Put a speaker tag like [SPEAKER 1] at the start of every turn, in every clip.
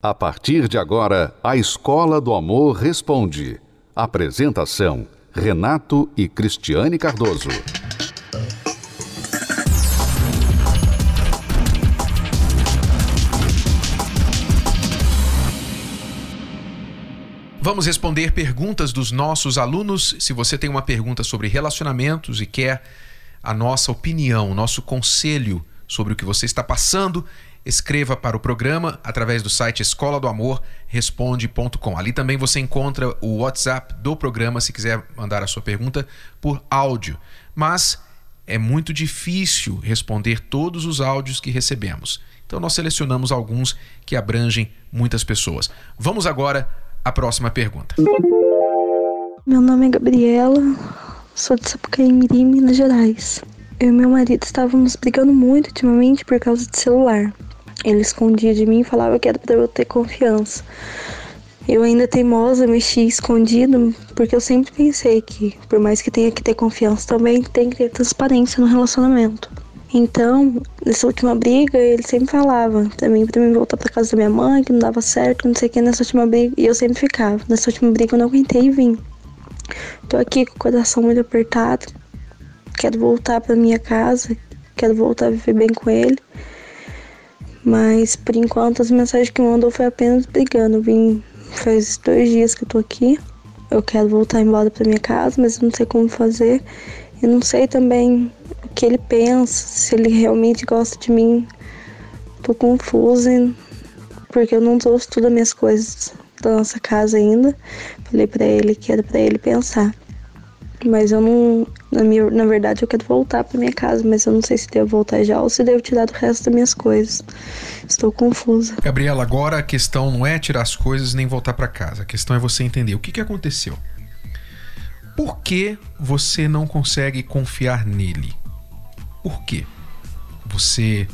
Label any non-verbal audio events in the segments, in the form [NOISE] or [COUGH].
[SPEAKER 1] A partir de agora, a Escola do Amor Responde. Apresentação: Renato e Cristiane Cardoso.
[SPEAKER 2] Vamos responder perguntas dos nossos alunos. Se você tem uma pergunta sobre relacionamentos e quer a nossa opinião, nosso conselho sobre o que você está passando, escreva para o programa através do site escola do amor responde.com. Ali também você encontra o WhatsApp do programa se quiser mandar a sua pergunta por áudio. Mas é muito difícil responder todos os áudios que recebemos. Então nós selecionamos alguns que abrangem muitas pessoas. Vamos agora à próxima pergunta.
[SPEAKER 3] Meu nome é Gabriela, sou de Sapucaí, Minas Gerais. Eu e meu marido estávamos brigando muito ultimamente por causa de celular. Ele escondia de mim e falava que era para eu ter confiança. Eu ainda teimosa, mexi escondido, porque eu sempre pensei que, por mais que tenha que ter confiança, também tem que ter transparência no relacionamento. Então, nessa última briga, ele sempre falava também pra mim voltar pra casa da minha mãe, que não dava certo, não sei o que, nessa última briga, e eu sempre ficava. Nessa última briga eu não aguentei e vim. Tô aqui com o coração muito apertado, quero voltar pra minha casa, quero voltar a viver bem com ele. Mas por enquanto as mensagens que mandou foi apenas brigando. vim faz dois dias que eu tô aqui. Eu quero voltar embora para minha casa, mas eu não sei como fazer. Eu não sei também o que ele pensa, se ele realmente gosta de mim. Tô confusa, porque eu não trouxe todas as minhas coisas da nossa casa ainda. Falei para ele que era para ele pensar. Mas eu não. Na, minha, na verdade, eu quero voltar para minha casa, mas eu não sei se devo voltar já ou se devo tirar do resto das minhas coisas. Estou confusa.
[SPEAKER 2] Gabriela, agora a questão não é tirar as coisas nem voltar para casa. A questão é você entender o que, que aconteceu. Por que você não consegue confiar nele? Por quê? Você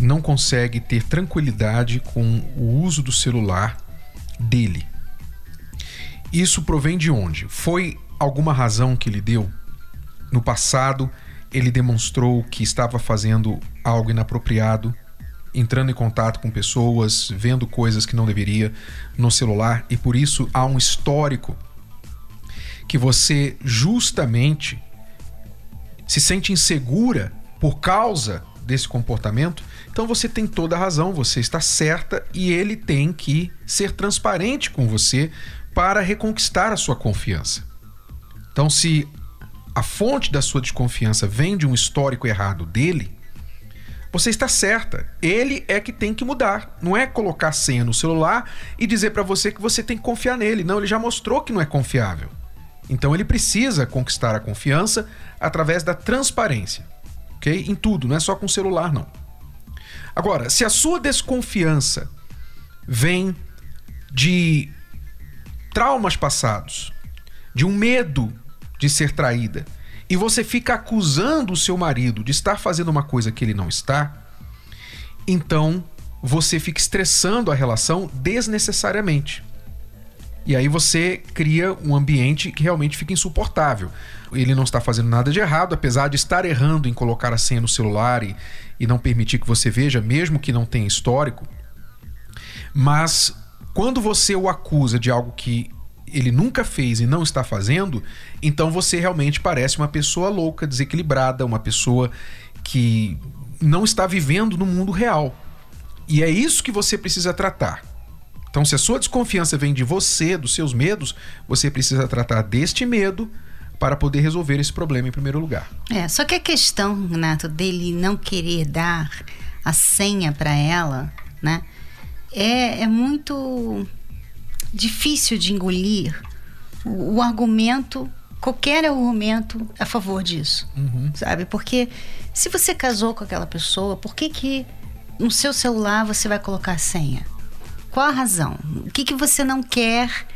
[SPEAKER 2] não consegue ter tranquilidade com o uso do celular dele. Isso provém de onde? Foi alguma razão que ele deu? No passado, ele demonstrou que estava fazendo algo inapropriado, entrando em contato com pessoas, vendo coisas que não deveria no celular e por isso há um histórico que você justamente se sente insegura por causa desse comportamento, então você tem toda a razão, você está certa e ele tem que ser transparente com você para reconquistar a sua confiança. Então, se a fonte da sua desconfiança vem de um histórico errado dele, você está certa. Ele é que tem que mudar. Não é colocar senha no celular e dizer para você que você tem que confiar nele. Não, ele já mostrou que não é confiável. Então ele precisa conquistar a confiança através da transparência, ok? Em tudo, não é só com o celular, não. Agora, se a sua desconfiança vem de traumas passados, de um medo de ser traída e você fica acusando o seu marido de estar fazendo uma coisa que ele não está, então você fica estressando a relação desnecessariamente. E aí você cria um ambiente que realmente fica insuportável. Ele não está fazendo nada de errado, apesar de estar errando em colocar a senha no celular e, e não permitir que você veja, mesmo que não tenha histórico. Mas quando você o acusa de algo que ele nunca fez e não está fazendo, então você realmente parece uma pessoa louca, desequilibrada, uma pessoa que não está vivendo no mundo real. E é isso que você precisa tratar. Então, se a sua desconfiança vem de você, dos seus medos, você precisa tratar deste medo para poder resolver esse problema em primeiro lugar.
[SPEAKER 4] É, só que a questão, Renato, dele não querer dar a senha para ela, né? É, é muito difícil de engolir o, o argumento, qualquer argumento a favor disso, uhum. sabe? Porque se você casou com aquela pessoa, por que que no seu celular você vai colocar a senha? Qual a razão? O que que você não quer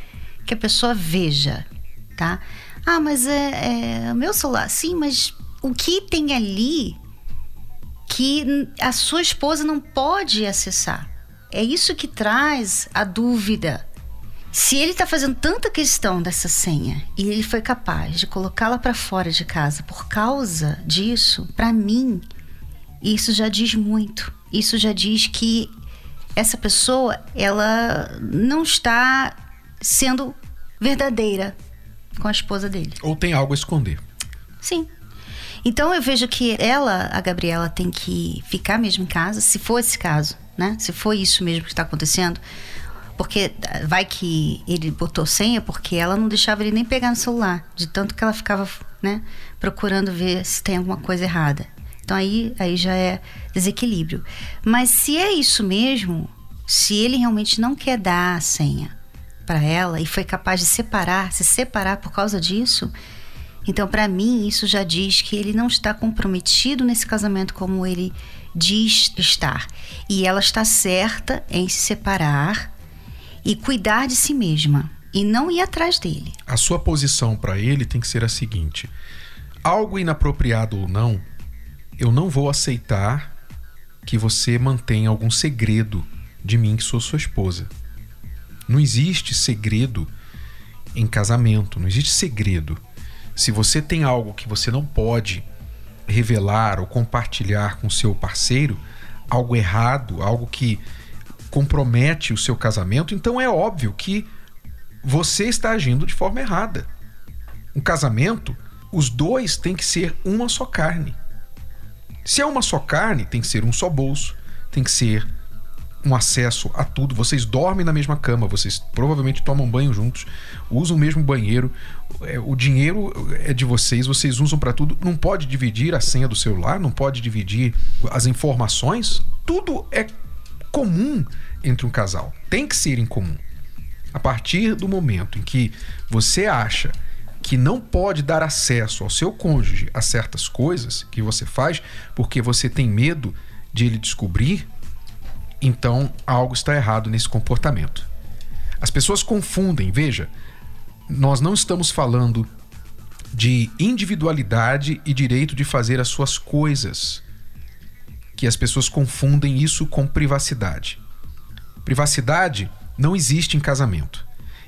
[SPEAKER 4] que a pessoa veja, tá? Ah, mas é, é meu celular, sim, mas o que tem ali que a sua esposa não pode acessar? É isso que traz a dúvida se ele está fazendo tanta questão dessa senha e ele foi capaz de colocá-la para fora de casa por causa disso, para mim, isso já diz muito. Isso já diz que essa pessoa ela não está sendo verdadeira com a esposa dele.
[SPEAKER 2] Ou tem algo a esconder.
[SPEAKER 4] Sim. Então eu vejo que ela, a Gabriela, tem que ficar mesmo em casa, se for esse caso, né? Se for isso mesmo que está acontecendo. Porque vai que ele botou senha porque ela não deixava ele nem pegar no celular, de tanto que ela ficava, né, procurando ver se tem alguma coisa errada. Então aí, aí já é desequilíbrio. Mas se é isso mesmo, se ele realmente não quer dar a senha para ela e foi capaz de separar, se separar por causa disso, então para mim isso já diz que ele não está comprometido nesse casamento como ele diz estar. E ela está certa em se separar e cuidar de si mesma e não ir atrás dele.
[SPEAKER 2] A sua posição para ele tem que ser a seguinte: algo inapropriado ou não, eu não vou aceitar que você mantenha algum segredo de mim que sou sua esposa. Não existe segredo em casamento, não existe segredo. Se você tem algo que você não pode revelar ou compartilhar com seu parceiro, algo errado, algo que compromete o seu casamento, então é óbvio que você está agindo de forma errada. Um casamento, os dois têm que ser uma só carne. Se é uma só carne, tem que ser um só bolso, tem que ser um acesso a tudo. Vocês dormem na mesma cama, vocês provavelmente tomam banho juntos, usam o mesmo banheiro. É, o dinheiro é de vocês, vocês usam para tudo. Não pode dividir a senha do celular, não pode dividir as informações. Tudo é comum entre um casal. Tem que ser em comum. A partir do momento em que você acha que não pode dar acesso ao seu cônjuge a certas coisas que você faz porque você tem medo de ele descobrir, então algo está errado nesse comportamento. As pessoas confundem, veja, nós não estamos falando de individualidade e direito de fazer as suas coisas, que as pessoas confundem isso com privacidade. Privacidade não existe em casamento.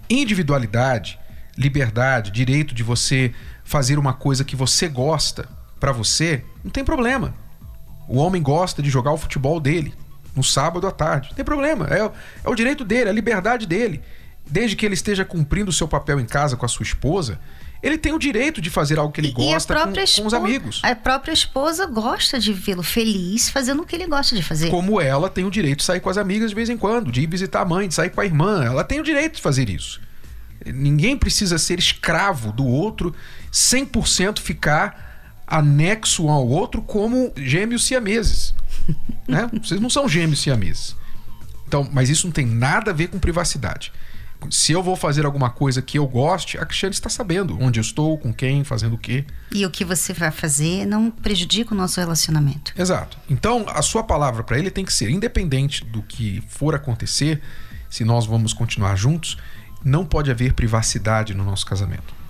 [SPEAKER 2] Individualidade liberdade, direito de você fazer uma coisa que você gosta para você, não tem problema. O homem gosta de jogar o futebol dele no sábado à tarde. Não tem problema. É, é o direito dele, é a liberdade dele. Desde que ele esteja cumprindo o seu papel em casa com a sua esposa, ele tem o direito de fazer algo que ele gosta com, esposa, com, os amigos.
[SPEAKER 4] A própria esposa gosta de vê-lo feliz fazendo o que ele gosta de fazer.
[SPEAKER 2] Como ela tem o direito de sair com as amigas de vez em quando, de ir visitar a mãe, de sair com a irmã. Ela tem o direito de fazer isso. Ninguém precisa ser escravo do outro, 100% ficar anexo um ao outro como gêmeos siameses. né? Vocês não são gêmeos siameses. Então, mas isso não tem nada a ver com privacidade. Se eu vou fazer alguma coisa que eu goste, a Cristiane está sabendo onde eu estou, com quem, fazendo o quê.
[SPEAKER 4] E o que você vai fazer não prejudica o nosso relacionamento.
[SPEAKER 2] Exato. Então, a sua palavra para ele tem que ser independente do que for acontecer, se nós vamos continuar juntos, não pode haver privacidade no nosso casamento.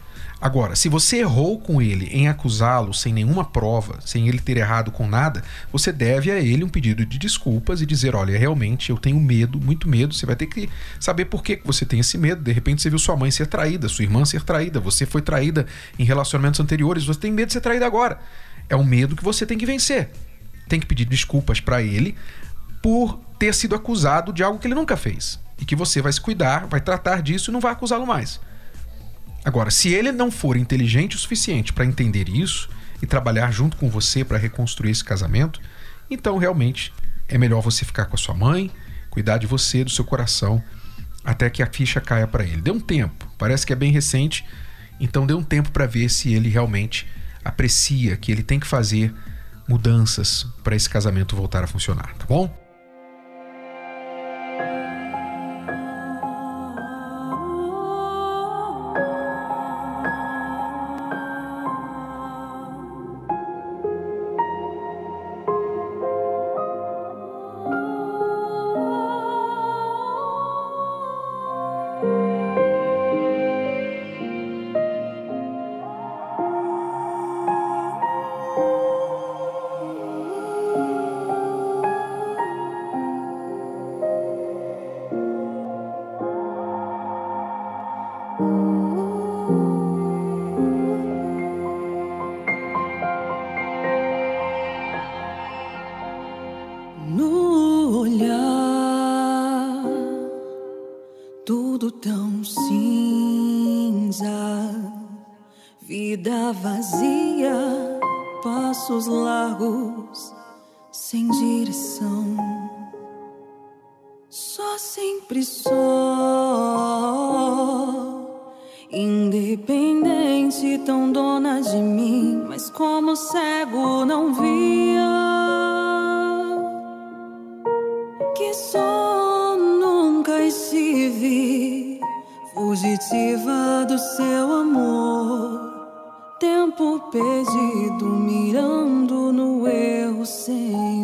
[SPEAKER 2] Agora, se você errou com ele em acusá-lo sem nenhuma prova, sem ele ter errado com nada, você deve a ele um pedido de desculpas e dizer: olha, realmente eu tenho medo, muito medo. Você vai ter que saber por que você tem esse medo. De repente você viu sua mãe ser traída, sua irmã ser traída, você foi traída em relacionamentos anteriores, você tem medo de ser traída agora. É um medo que você tem que vencer. Tem que pedir desculpas para ele por ter sido acusado de algo que ele nunca fez e que você vai se cuidar, vai tratar disso e não vai acusá-lo mais. Agora, se ele não for inteligente o suficiente para entender isso e trabalhar junto com você para reconstruir esse casamento, então realmente é melhor você ficar com a sua mãe, cuidar de você, do seu coração, até que a ficha caia para ele. Dê um tempo, parece que é bem recente, então dê um tempo para ver se ele realmente aprecia que ele tem que fazer mudanças para esse casamento voltar a funcionar, tá bom?
[SPEAKER 5] Direção, só sempre só. Independente, tão dona de mim, mas como cego não via que só nunca estive fugitiva do seu amor. Tempo perdido, mirando no erro sem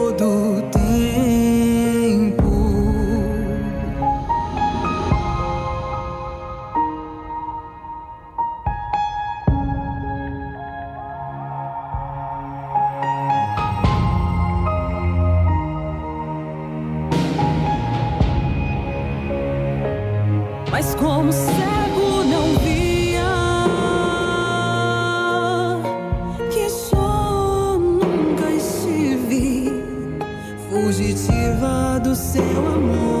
[SPEAKER 5] positiva do seu amor.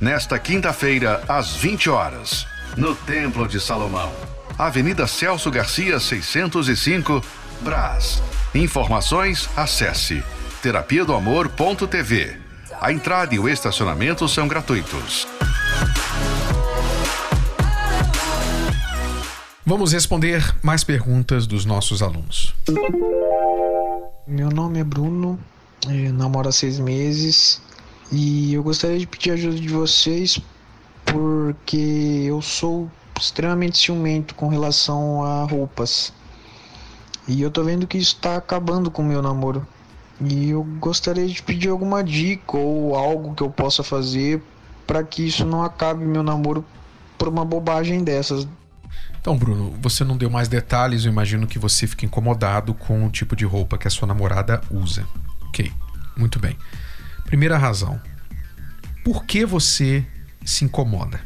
[SPEAKER 1] nesta quinta-feira, às 20 horas, no Templo de Salomão. Avenida Celso Garcia, 605, Brás. Informações, acesse terapia do amor.tv. A entrada e o estacionamento são gratuitos.
[SPEAKER 2] Vamos responder mais perguntas dos nossos alunos.
[SPEAKER 6] Meu nome é Bruno, namoro há seis meses e eu gostaria de pedir a ajuda de vocês porque eu sou extremamente ciumento com relação a roupas. E eu tô vendo que isso tá acabando com o meu namoro. E eu gostaria de pedir alguma dica ou algo que eu possa fazer para que isso não acabe meu namoro por uma bobagem dessas.
[SPEAKER 2] Então, Bruno, você não deu mais detalhes, eu imagino que você fica incomodado com o tipo de roupa que a sua namorada usa. Ok, muito bem. Primeira razão. Por que você se incomoda?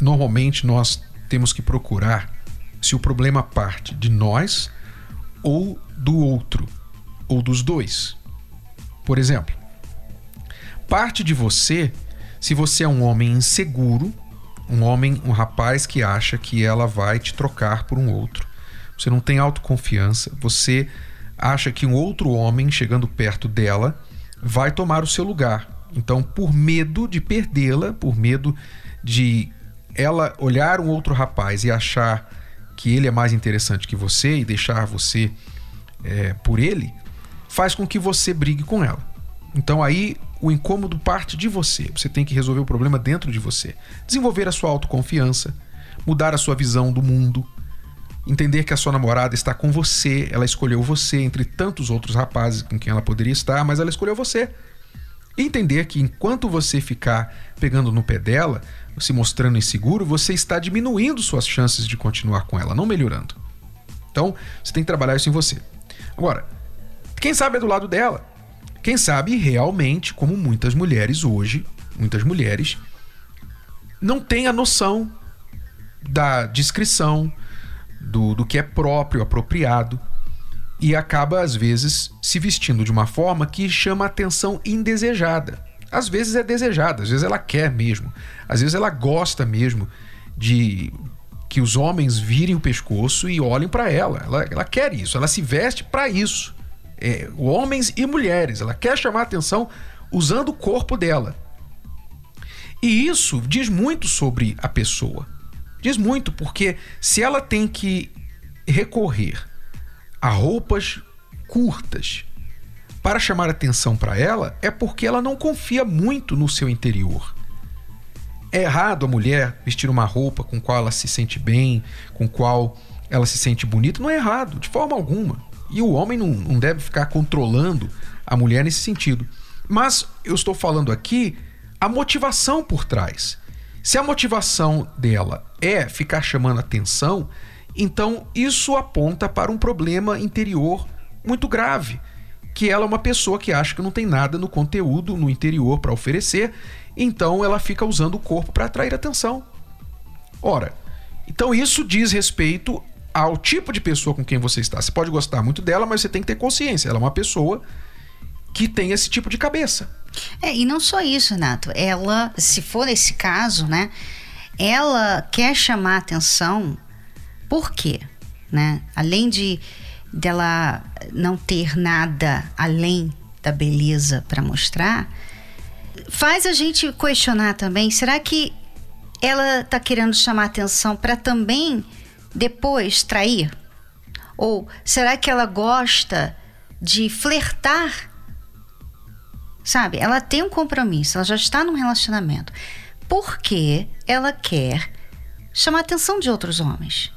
[SPEAKER 2] Normalmente nós temos que procurar se o problema parte de nós ou do outro, ou dos dois. Por exemplo, parte de você se você é um homem inseguro, um homem, um rapaz que acha que ela vai te trocar por um outro. Você não tem autoconfiança, você acha que um outro homem chegando perto dela vai tomar o seu lugar. Então, por medo de perdê-la, por medo de ela olhar um outro rapaz e achar que ele é mais interessante que você e deixar você é, por ele, faz com que você brigue com ela. Então aí o incômodo parte de você. Você tem que resolver o problema dentro de você. Desenvolver a sua autoconfiança, mudar a sua visão do mundo, entender que a sua namorada está com você, ela escolheu você entre tantos outros rapazes com quem ela poderia estar, mas ela escolheu você. E entender que enquanto você ficar pegando no pé dela, se mostrando inseguro, você está diminuindo suas chances de continuar com ela, não melhorando. Então, você tem que trabalhar isso em você. Agora, quem sabe é do lado dela. Quem sabe realmente, como muitas mulheres hoje, muitas mulheres, não têm a noção da discrição, do, do que é próprio, apropriado, e acaba, às vezes, se vestindo de uma forma que chama atenção indesejada. Às vezes é desejada, às vezes ela quer mesmo, às vezes ela gosta mesmo de que os homens virem o pescoço e olhem para ela. ela. Ela quer isso, ela se veste para isso. É, homens e mulheres, ela quer chamar atenção usando o corpo dela. E isso diz muito sobre a pessoa. Diz muito, porque se ela tem que recorrer a roupas curtas para chamar atenção para ela, é porque ela não confia muito no seu interior. É errado a mulher vestir uma roupa com qual ela se sente bem, com qual ela se sente bonita? Não é errado, de forma alguma. E o homem não, não deve ficar controlando a mulher nesse sentido. Mas eu estou falando aqui a motivação por trás. Se a motivação dela é ficar chamando atenção, então isso aponta para um problema interior muito grave, que ela é uma pessoa que acha que não tem nada no conteúdo, no interior para oferecer, então ela fica usando o corpo para atrair atenção. Ora, então isso diz respeito ao tipo de pessoa com quem você está. Você pode gostar muito dela, mas você tem que ter consciência. Ela é uma pessoa que tem esse tipo de cabeça.
[SPEAKER 4] É, e não só isso, Renato. Ela, se for esse caso, né? Ela quer chamar atenção por quê? Né? Além de dela não ter nada além da beleza para mostrar, faz a gente questionar também, será que ela está querendo chamar atenção para também depois trair? Ou será que ela gosta de flertar Sabe? Ela tem um compromisso, ela já está num relacionamento. Porque ela quer chamar a atenção de outros homens.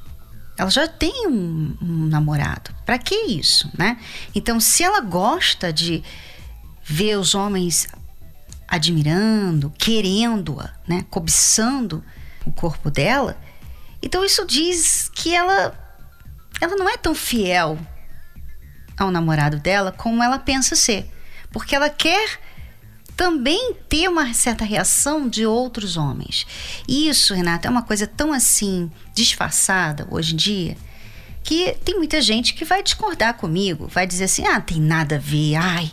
[SPEAKER 4] Ela já tem um, um namorado. Para que isso, né? Então, se ela gosta de ver os homens admirando, querendo-a, né, cobiçando o corpo dela, então isso diz que ela ela não é tão fiel ao namorado dela como ela pensa ser porque ela quer também ter uma certa reação de outros homens. E isso, Renata, é uma coisa tão assim disfarçada hoje em dia que tem muita gente que vai discordar comigo, vai dizer assim: ah, tem nada a ver, ai,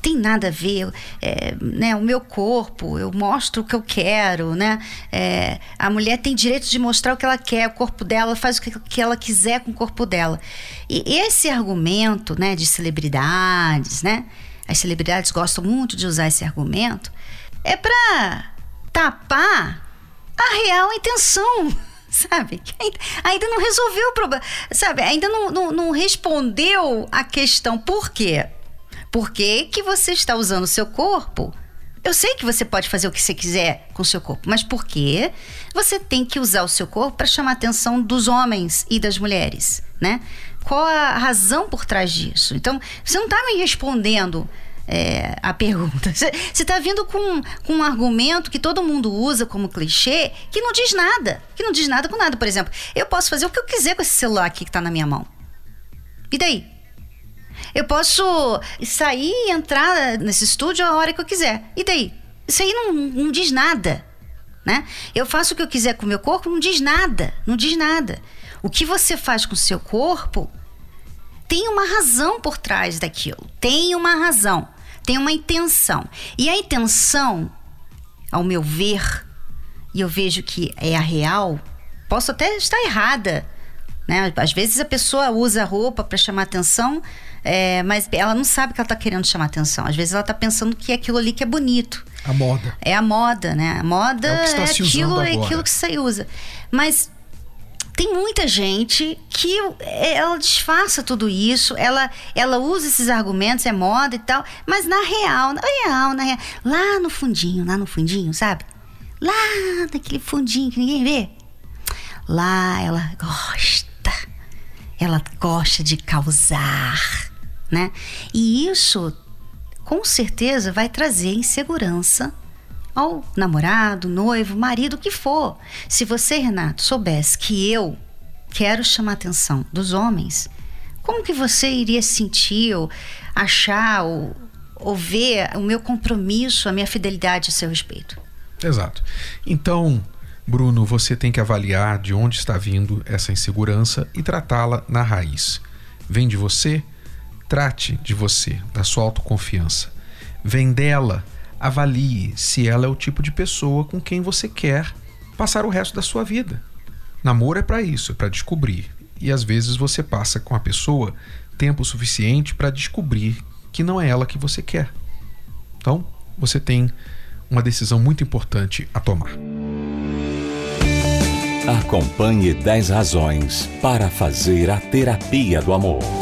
[SPEAKER 4] tem nada a ver, é, né? O meu corpo, eu mostro o que eu quero, né? É, a mulher tem direito de mostrar o que ela quer, o corpo dela faz o que ela quiser com o corpo dela. E esse argumento, né, de celebridades, né? As celebridades gostam muito de usar esse argumento, é para tapar a real intenção, [LAUGHS] sabe? Ainda não resolveu o problema, sabe? Ainda não, não, não respondeu a questão por quê? Por que, que você está usando o seu corpo? Eu sei que você pode fazer o que você quiser com o seu corpo, mas por que você tem que usar o seu corpo para chamar a atenção dos homens e das mulheres, né? Qual a razão por trás disso? Então, você não está me respondendo é, a pergunta. [LAUGHS] Você está vindo com, com um argumento que todo mundo usa como clichê que não diz nada. Que não diz nada com nada. Por exemplo, eu posso fazer o que eu quiser com esse celular aqui que está na minha mão. E daí? Eu posso sair e entrar nesse estúdio a hora que eu quiser. E daí? Isso aí não, não diz nada. Né? Eu faço o que eu quiser com o meu corpo, não diz nada. Não diz nada. O que você faz com o seu corpo tem uma razão por trás daquilo. Tem uma razão. Tem uma intenção. E a intenção, ao meu ver, e eu vejo que é a real, posso até estar errada. Né? Às vezes a pessoa usa roupa para chamar atenção, é, mas ela não sabe que ela está querendo chamar atenção. Às vezes ela está pensando que é aquilo ali que é bonito.
[SPEAKER 2] A moda.
[SPEAKER 4] É a moda, né? A moda
[SPEAKER 2] É
[SPEAKER 4] é
[SPEAKER 2] se
[SPEAKER 4] aquilo, é aquilo que você usa. Mas tem muita gente que é, ela disfarça tudo isso, ela, ela usa esses argumentos, é moda e tal, mas na real, na real, na real, lá no fundinho, lá no fundinho, sabe? Lá naquele fundinho que ninguém vê. Lá ela gosta, ela gosta de causar, né? E isso com certeza vai trazer insegurança ao namorado, noivo, marido, o que for. Se você, Renato, soubesse que eu quero chamar a atenção dos homens, como que você iria sentir ou achar ou, ou ver o meu compromisso, a minha fidelidade a seu respeito?
[SPEAKER 2] Exato. Então, Bruno, você tem que avaliar de onde está vindo essa insegurança e tratá-la na raiz. Vem de você? Trate de você, da sua autoconfiança. Vem dela, avalie se ela é o tipo de pessoa com quem você quer passar o resto da sua vida. Namoro é para isso, é para descobrir. E às vezes você passa com a pessoa tempo suficiente para descobrir que não é ela que você quer. Então, você tem uma decisão muito importante a tomar.
[SPEAKER 7] Acompanhe 10 razões para fazer a terapia do amor.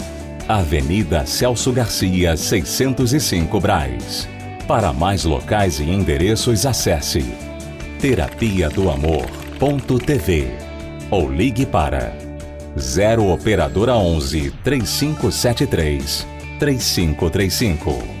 [SPEAKER 7] Avenida Celso Garcia, 605 Braz. Para mais locais e endereços, acesse terapia do amor.tv ou ligue para 0 operadora 11 3573 3535.